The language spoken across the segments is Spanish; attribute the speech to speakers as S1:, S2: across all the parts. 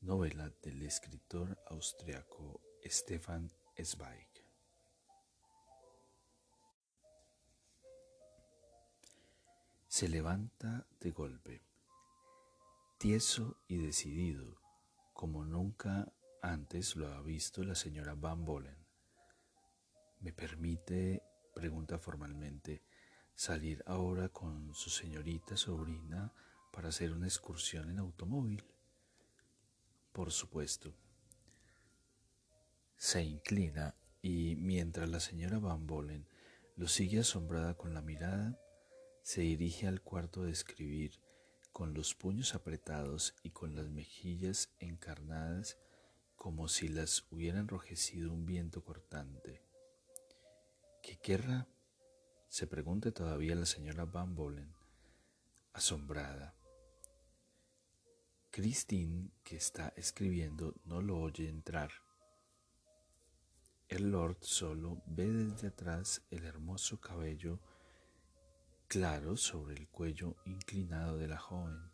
S1: Novela del escritor austriaco Stefan Zweig. Se levanta de golpe, tieso y decidido, como nunca antes lo ha visto la señora Van Bolen. ¿Me permite, pregunta formalmente, salir ahora con su señorita sobrina para hacer una excursión en automóvil? Por supuesto. Se inclina y mientras la señora Van Bolen lo sigue asombrada con la mirada, se dirige al cuarto de escribir con los puños apretados y con las mejillas encarnadas como si las hubiera enrojecido un viento cortante. ¿Qué querrá? se pregunta todavía la señora Van Bolen, asombrada. Christine, que está escribiendo, no lo oye entrar. El Lord solo ve desde atrás el hermoso cabello claro sobre el cuello inclinado de la joven.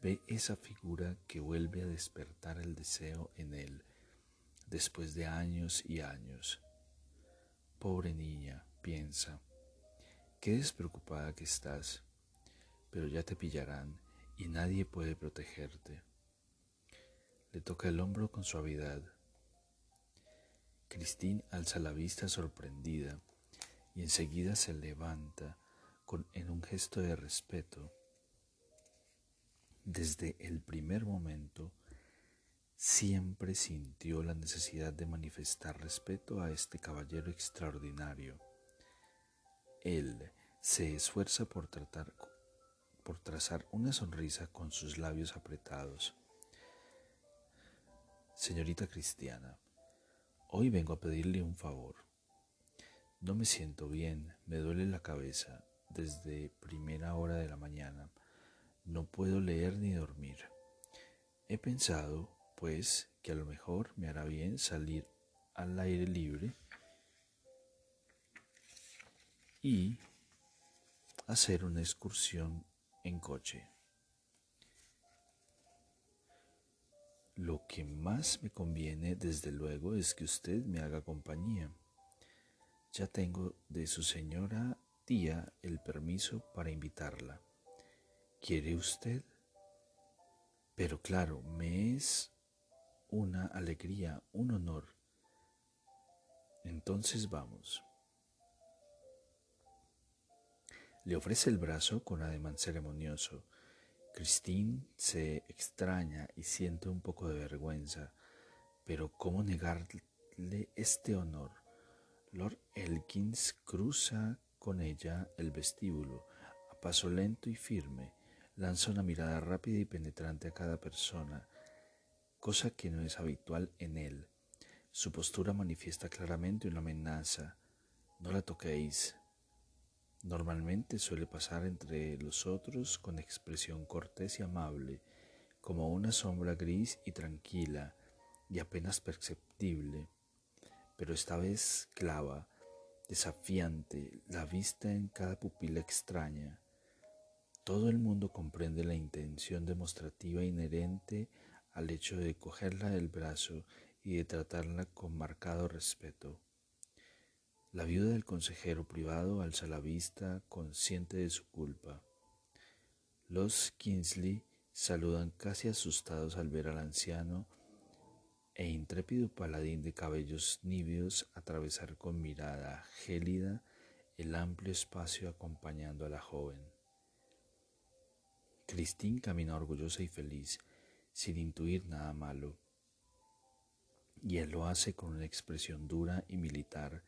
S1: Ve esa figura que vuelve a despertar el deseo en él después de años y años. Pobre niña, piensa, qué despreocupada que estás, pero ya te pillarán y nadie puede protegerte. Le toca el hombro con suavidad. Christine alza la vista sorprendida y enseguida se levanta en un gesto de respeto. Desde el primer momento, siempre sintió la necesidad de manifestar respeto a este caballero extraordinario. Él se esfuerza por tratar por trazar una sonrisa con sus labios apretados. Señorita Cristiana, hoy vengo a pedirle un favor. No me siento bien, me duele la cabeza desde primera hora de la mañana. No puedo leer ni dormir. He pensado, pues, que a lo mejor me hará bien salir al aire libre y hacer una excursión en coche. Lo que más me conviene, desde luego, es que usted me haga compañía. Ya tengo de su señora tía el permiso para invitarla. ¿Quiere usted? Pero claro, me es una alegría, un honor. Entonces vamos. Le ofrece el brazo con ademán ceremonioso. Christine se extraña y siente un poco de vergüenza, pero ¿cómo negarle este honor? Lord Elkins cruza con ella el vestíbulo, a paso lento y firme, lanza una mirada rápida y penetrante a cada persona, cosa que no es habitual en él. Su postura manifiesta claramente una amenaza. No la toquéis. Normalmente suele pasar entre los otros con expresión cortés y amable, como una sombra gris y tranquila y apenas perceptible, pero esta vez clava, desafiante, la vista en cada pupila extraña. Todo el mundo comprende la intención demostrativa inherente al hecho de cogerla del brazo y de tratarla con marcado respeto. La viuda del consejero privado alza la vista consciente de su culpa. Los Kingsley saludan casi asustados al ver al anciano e intrépido paladín de cabellos níveos atravesar con mirada gélida el amplio espacio acompañando a la joven. Christine camina orgullosa y feliz, sin intuir nada malo, y él lo hace con una expresión dura y militar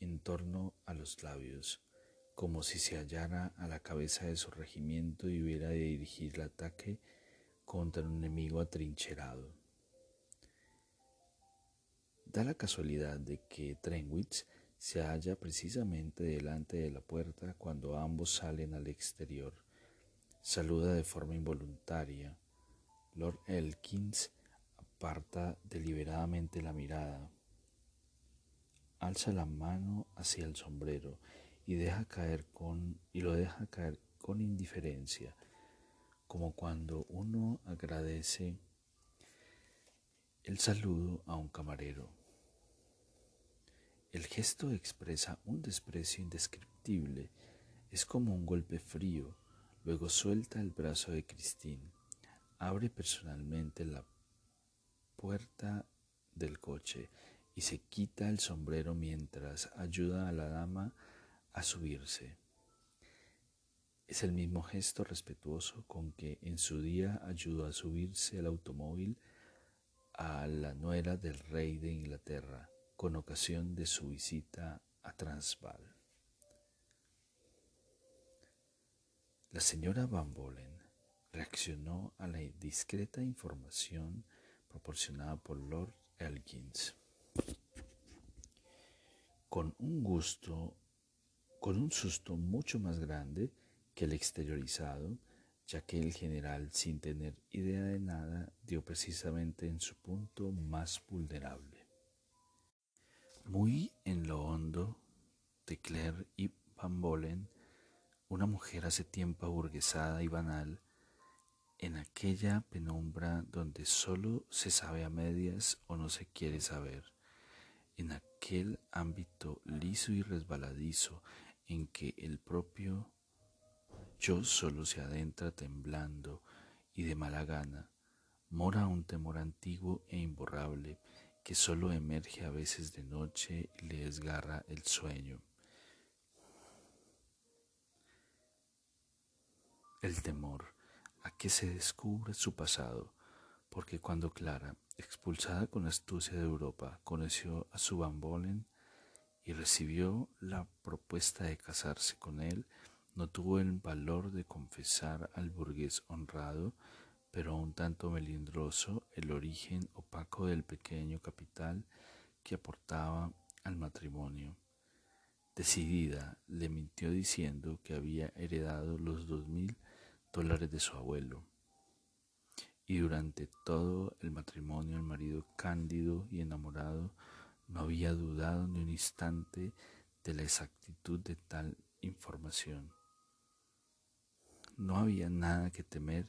S1: en torno a los labios, como si se hallara a la cabeza de su regimiento y hubiera de dirigir el ataque contra un enemigo atrincherado. Da la casualidad de que Trenwitz se halla precisamente delante de la puerta cuando ambos salen al exterior. Saluda de forma involuntaria. Lord Elkins aparta deliberadamente la mirada. Alza la mano hacia el sombrero y deja caer con y lo deja caer con indiferencia, como cuando uno agradece el saludo a un camarero. El gesto expresa un desprecio indescriptible, es como un golpe frío, luego suelta el brazo de Christine, abre personalmente la puerta del coche y se quita el sombrero mientras ayuda a la dama a subirse. Es el mismo gesto respetuoso con que en su día ayudó a subirse el automóvil a la nuera del rey de Inglaterra con ocasión de su visita a Transvaal. La señora Van Bolen reaccionó a la discreta información proporcionada por Lord Elkins con un gusto, con un susto mucho más grande que el exteriorizado, ya que el general, sin tener idea de nada, dio precisamente en su punto más vulnerable. Muy en lo hondo de Claire y Van Bolen, una mujer hace tiempo aburguesada y banal, en aquella penumbra donde solo se sabe a medias o no se quiere saber, en aquel ámbito liso y resbaladizo en que el propio yo solo se adentra temblando y de mala gana, mora un temor antiguo e imborrable que solo emerge a veces de noche y le desgarra el sueño. El temor a que se descubra su pasado, porque cuando Clara, expulsada con astucia de Europa, conoció a su Van Bolen y recibió la propuesta de casarse con él, no tuvo el valor de confesar al burgués honrado pero un tanto melindroso el origen opaco del pequeño capital que aportaba al matrimonio. Decidida, le mintió diciendo que había heredado los dos mil dólares de su abuelo. Y durante todo el matrimonio el marido cándido y enamorado no había dudado ni un instante de la exactitud de tal información. No había nada que temer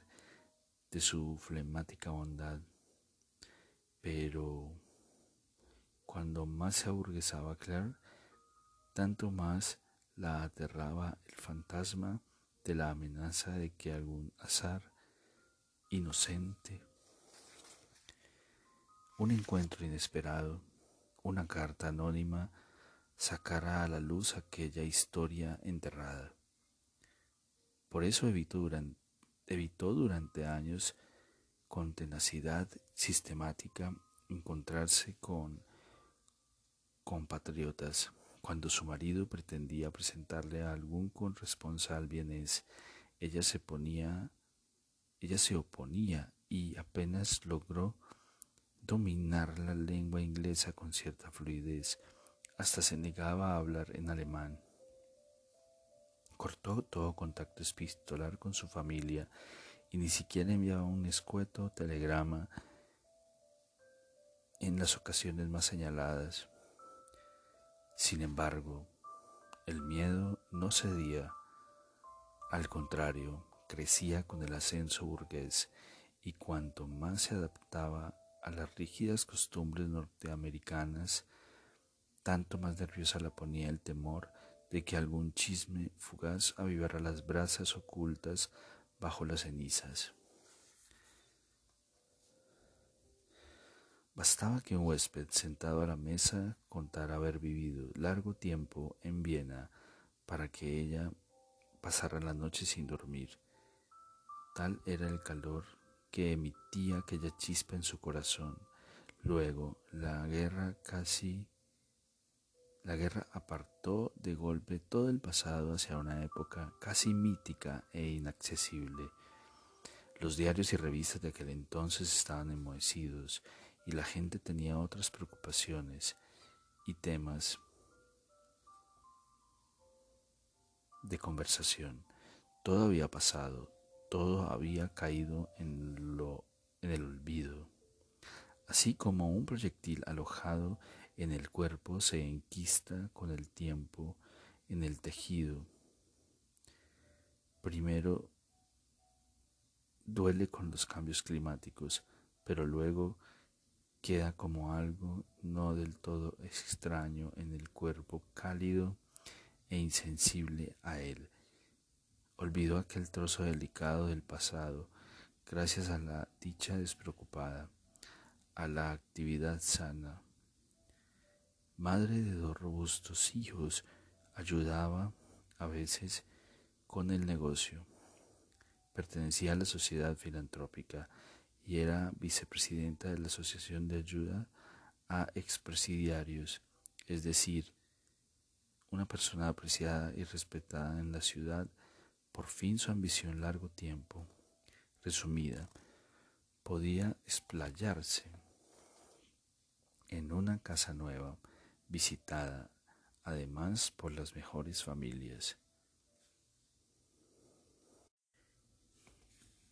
S1: de su flemática bondad, pero cuando más se aburguesaba Claire, tanto más la aterraba el fantasma de la amenaza de que algún azar inocente, un encuentro inesperado, una carta anónima, sacara a la luz aquella historia enterrada. Por eso evitó durante evitó durante años con tenacidad sistemática encontrarse con compatriotas. Cuando su marido pretendía presentarle a algún corresponsal vienés, ella se ponía, ella se oponía y apenas logró dominar la lengua inglesa con cierta fluidez, hasta se negaba a hablar en alemán. Cortó todo contacto epistolar con su familia y ni siquiera enviaba un escueto telegrama en las ocasiones más señaladas. Sin embargo, el miedo no cedía, al contrario, crecía con el ascenso burgués y cuanto más se adaptaba a las rígidas costumbres norteamericanas, tanto más nerviosa la ponía el temor de que algún chisme fugaz avivara las brasas ocultas bajo las cenizas. Bastaba que un huésped sentado a la mesa contara haber vivido largo tiempo en Viena para que ella pasara la noche sin dormir. Tal era el calor que emitía aquella chispa en su corazón. Luego, la guerra casi La guerra apartó de golpe todo el pasado hacia una época casi mítica e inaccesible. Los diarios y revistas de aquel entonces estaban enmohecidos y la gente tenía otras preocupaciones y temas de conversación. Todo había pasado, todo había caído en, lo, en el olvido. Así como un proyectil alojado en el cuerpo se enquista con el tiempo en el tejido. Primero duele con los cambios climáticos, pero luego queda como algo no del todo extraño en el cuerpo cálido e insensible a él. Olvidó aquel trozo delicado del pasado gracias a la dicha despreocupada, a la actividad sana. Madre de dos robustos hijos, ayudaba a veces con el negocio. Pertenecía a la sociedad filantrópica y era vicepresidenta de la Asociación de Ayuda a Expresidiarios, es decir, una persona apreciada y respetada en la ciudad, por fin su ambición largo tiempo, resumida, podía explayarse en una casa nueva, visitada además por las mejores familias.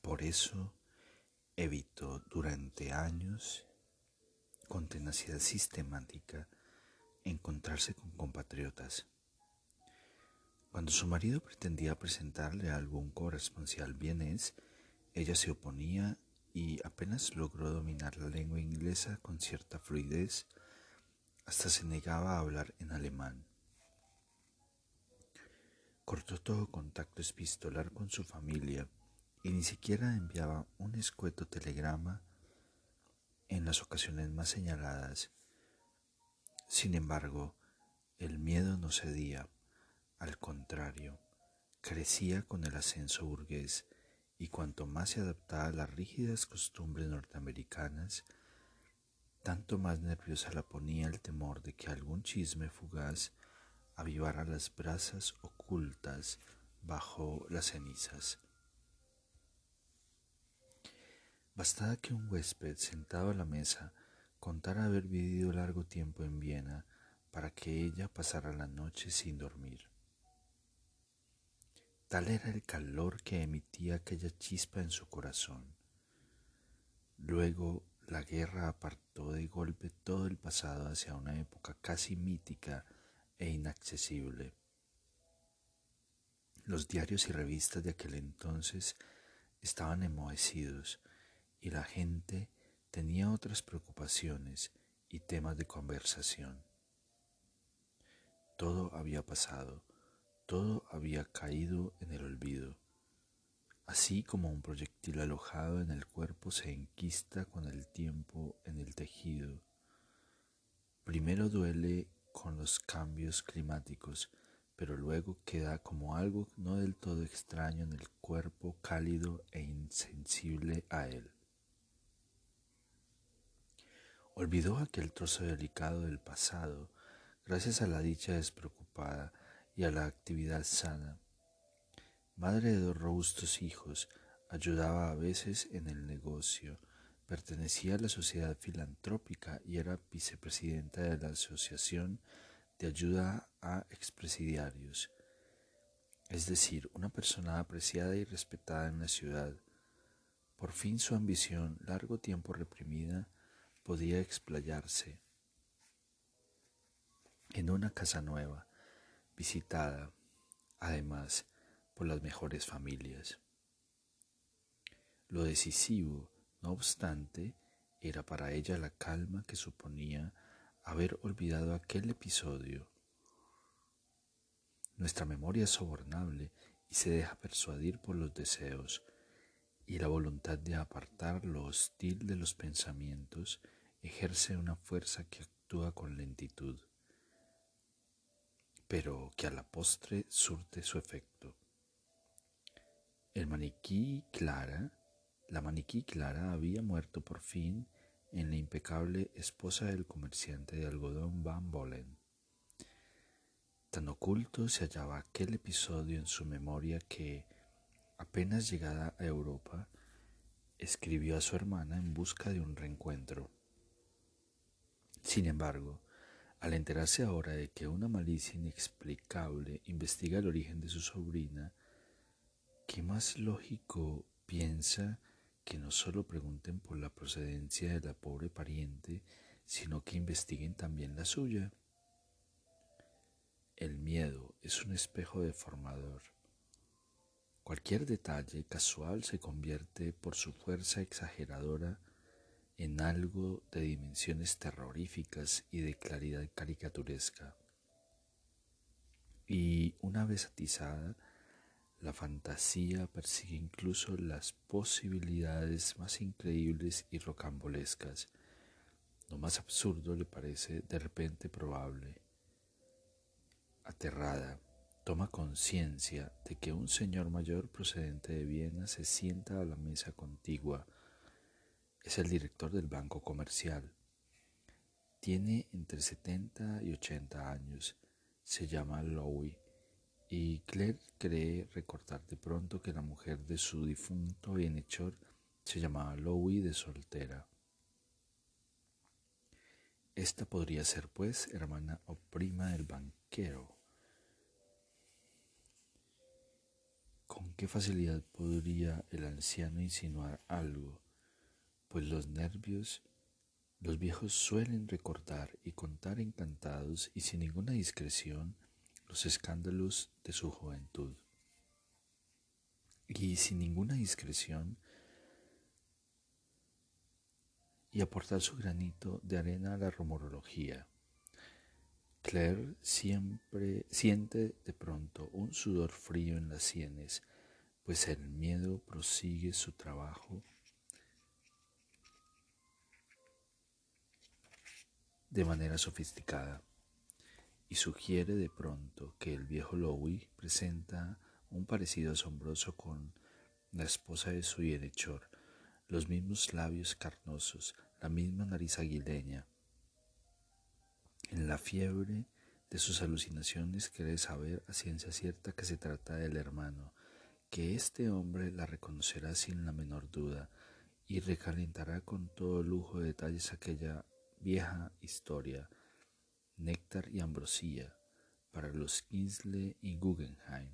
S1: Por eso evitó durante años, con tenacidad sistemática, encontrarse con compatriotas. Cuando su marido pretendía presentarle algún correspondial bienes, ella se oponía y apenas logró dominar la lengua inglesa con cierta fluidez, hasta se negaba a hablar en alemán. Cortó todo contacto epistolar con su familia y ni siquiera enviaba un escueto telegrama en las ocasiones más señaladas sin embargo, el miedo no cedía, al contrario, crecía con el ascenso burgués y cuanto más se adaptaba a las rígidas costumbres norteamericanas, tanto más nerviosa la ponía el temor de que algún chisme fugaz avivara las brasas ocultas bajo las cenizas. Bastaba que un huésped sentado a la mesa contar haber vivido largo tiempo en Viena para que ella pasara la noche sin dormir. Tal era el calor que emitía aquella chispa en su corazón. Luego la guerra apartó de golpe todo el pasado hacia una época casi mítica e inaccesible. Los diarios y revistas de aquel entonces estaban enmohecidos y la gente tenía otras preocupaciones y temas de conversación. Todo había pasado, todo había caído en el olvido, así como un proyectil alojado en el cuerpo se enquista con el tiempo en el tejido. Primero duele con los cambios climáticos, pero luego queda como algo no del todo extraño en el cuerpo cálido e insensible a él. Olvidó aquel trozo delicado del pasado gracias a la dicha despreocupada y a la actividad sana. Madre de dos robustos hijos, ayudaba a veces en el negocio, pertenecía a la sociedad filantrópica y era vicepresidenta de la Asociación de Ayuda a Expresidiarios, es decir, una persona apreciada y respetada en la ciudad. Por fin su ambición, largo tiempo reprimida, podía explayarse en una casa nueva, visitada, además, por las mejores familias. Lo decisivo, no obstante, era para ella la calma que suponía haber olvidado aquel episodio. Nuestra memoria es sobornable y se deja persuadir por los deseos, y la voluntad de apartar lo hostil de los pensamientos ejerce una fuerza que actúa con lentitud, pero que a la postre surte su efecto. El maniquí Clara, la maniquí Clara había muerto por fin en la impecable esposa del comerciante de algodón Van Bolen. Tan oculto se hallaba aquel episodio en su memoria que, apenas llegada a Europa, escribió a su hermana en busca de un reencuentro. Sin embargo, al enterarse ahora de que una malicia inexplicable investiga el origen de su sobrina, ¿qué más lógico piensa que no solo pregunten por la procedencia de la pobre pariente, sino que investiguen también la suya? El miedo es un espejo deformador. Cualquier detalle casual se convierte por su fuerza exageradora en algo de dimensiones terroríficas y de claridad caricaturesca. Y una vez atizada, la fantasía persigue incluso las posibilidades más increíbles y rocambolescas. Lo más absurdo le parece de repente probable. Aterrada, toma conciencia de que un señor mayor procedente de Viena se sienta a la mesa contigua es el director del banco comercial. Tiene entre 70 y 80 años. Se llama Louis y Claire cree recordar de pronto que la mujer de su difunto bienhechor se llamaba Louis de soltera. Esta podría ser, pues, hermana o prima del banquero. ¿Con qué facilidad podría el anciano insinuar algo? Pues los nervios, los viejos suelen recordar y contar encantados y sin ninguna discreción los escándalos de su juventud. Y sin ninguna discreción y aportar su granito de arena a la rumorología. Claire siempre siente de pronto un sudor frío en las sienes, pues el miedo prosigue su trabajo de manera sofisticada y sugiere de pronto que el viejo Louis presenta un parecido asombroso con la esposa de su bienhechor, los mismos labios carnosos, la misma nariz aguileña. En la fiebre de sus alucinaciones quiere saber a ciencia cierta que se trata del hermano, que este hombre la reconocerá sin la menor duda y recalentará con todo lujo de detalles aquella vieja historia, néctar y ambrosía para los Kingsley y Guggenheim.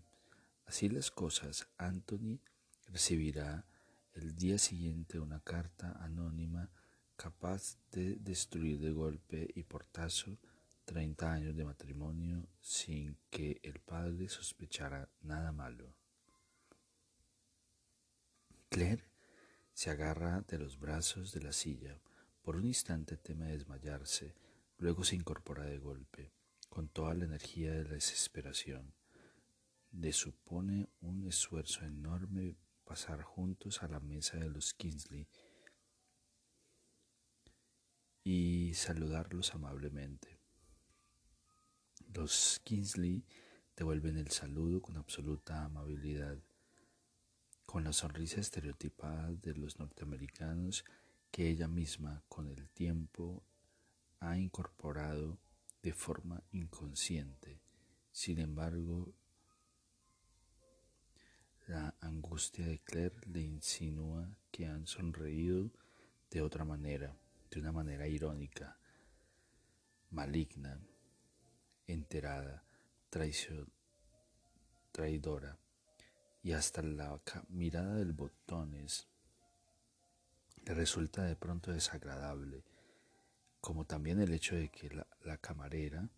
S1: Así las cosas, Anthony recibirá el día siguiente una carta anónima capaz de destruir de golpe y portazo 30 años de matrimonio sin que el padre sospechara nada malo. Claire se agarra de los brazos de la silla por un instante teme desmayarse, luego se incorpora de golpe, con toda la energía de la desesperación. Le supone un esfuerzo enorme pasar juntos a la mesa de los Kingsley y saludarlos amablemente. Los Kingsley devuelven el saludo con absoluta amabilidad, con la sonrisa estereotipada de los norteamericanos que ella misma con el tiempo ha incorporado de forma inconsciente. Sin embargo, la angustia de Claire le insinúa que han sonreído de otra manera, de una manera irónica, maligna, enterada, traidora, y hasta la mirada del botones le resulta de pronto desagradable, como también el hecho de que la, camarera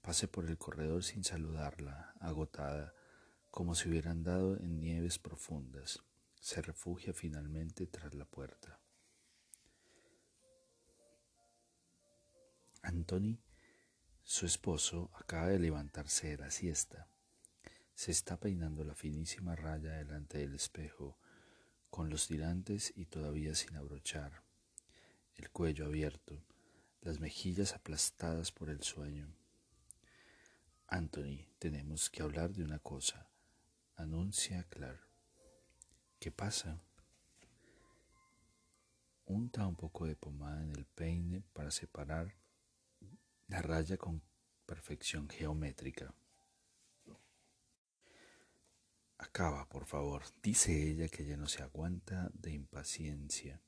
S1: pase por el corredor sin saludarla, agotada, como si hubieran dado en nieves profundas. Se refugia finalmente tras la puerta. Anthony, su esposo, acaba de levantarse de la siesta. Se está peinando la finísima raya delante del espejo con los tirantes y todavía sin abrochar, el cuello abierto, las mejillas aplastadas por el sueño. Anthony, tenemos que hablar de una cosa, anuncia Clark. ¿Qué pasa? Unta un poco de pomada en el peine para separar la raya con perfección geométrica. Acaba, por favor, dice ella que ya no se aguanta de impaciencia.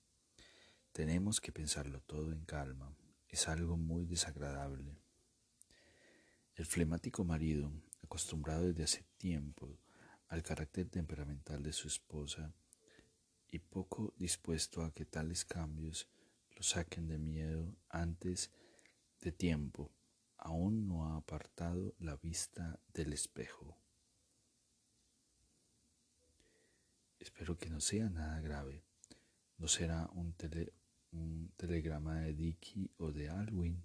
S1: Tenemos que pensarlo todo en calma. Es algo muy desagradable. El flemático marido, acostumbrado desde hace tiempo al carácter temperamental de su esposa y poco dispuesto a que tales cambios lo saquen de miedo antes de tiempo, aún no ha apartado la vista del espejo. Espero que no sea nada grave. No será un, telegrama de Dicky o de Alwyn.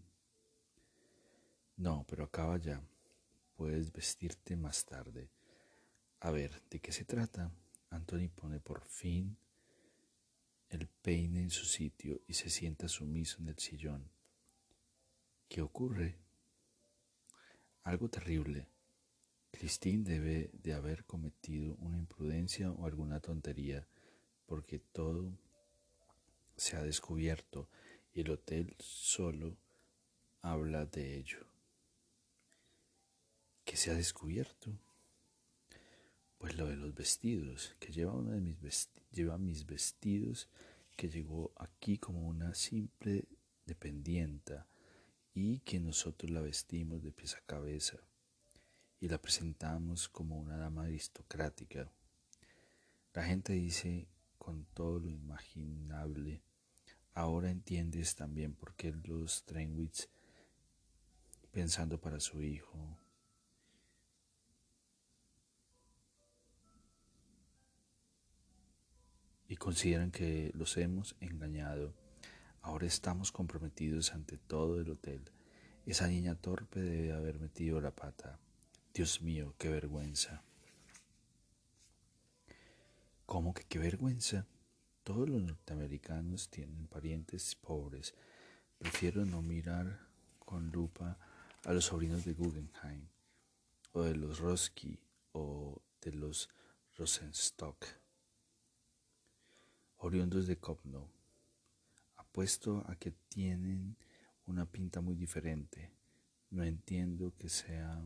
S1: No, pero acaba ya. Puedes vestirte más tarde. A ver, ¿de qué se trata? Anthony pone por fin el peine en su sitio y se sienta sumiso en el sillón. ¿Qué ocurre? Algo terrible. Christine debe de haber cometido una imprudencia o alguna tontería, porque todo se ha descubierto y el hotel solo habla de ello. ¿Qué se ha descubierto? Pues lo de los vestidos, que lleva uno de mis lleva mis vestidos que llegó aquí como una simple dependienta y que nosotros la vestimos de pies a cabeza y la presentamos como una dama aristocrática. La gente dice con todo lo imaginable, ahora entiendes también por qué los Trenwitz, pensando para su hijo, y consideran que los hemos engañado. Ahora estamos comprometidos ante todo el hotel. Esa niña torpe debe haber metido la pata. Dios mío, qué vergüenza. ¿Cómo que qué vergüenza? Todos los norteamericanos tienen parientes pobres. Prefiero no mirar con lupa a los sobrinos de Guggenheim, o de los Roski, o de los Rosenstock, oriundos de Kopno. Apuesto a que tienen una pinta muy diferente. No entiendo que sea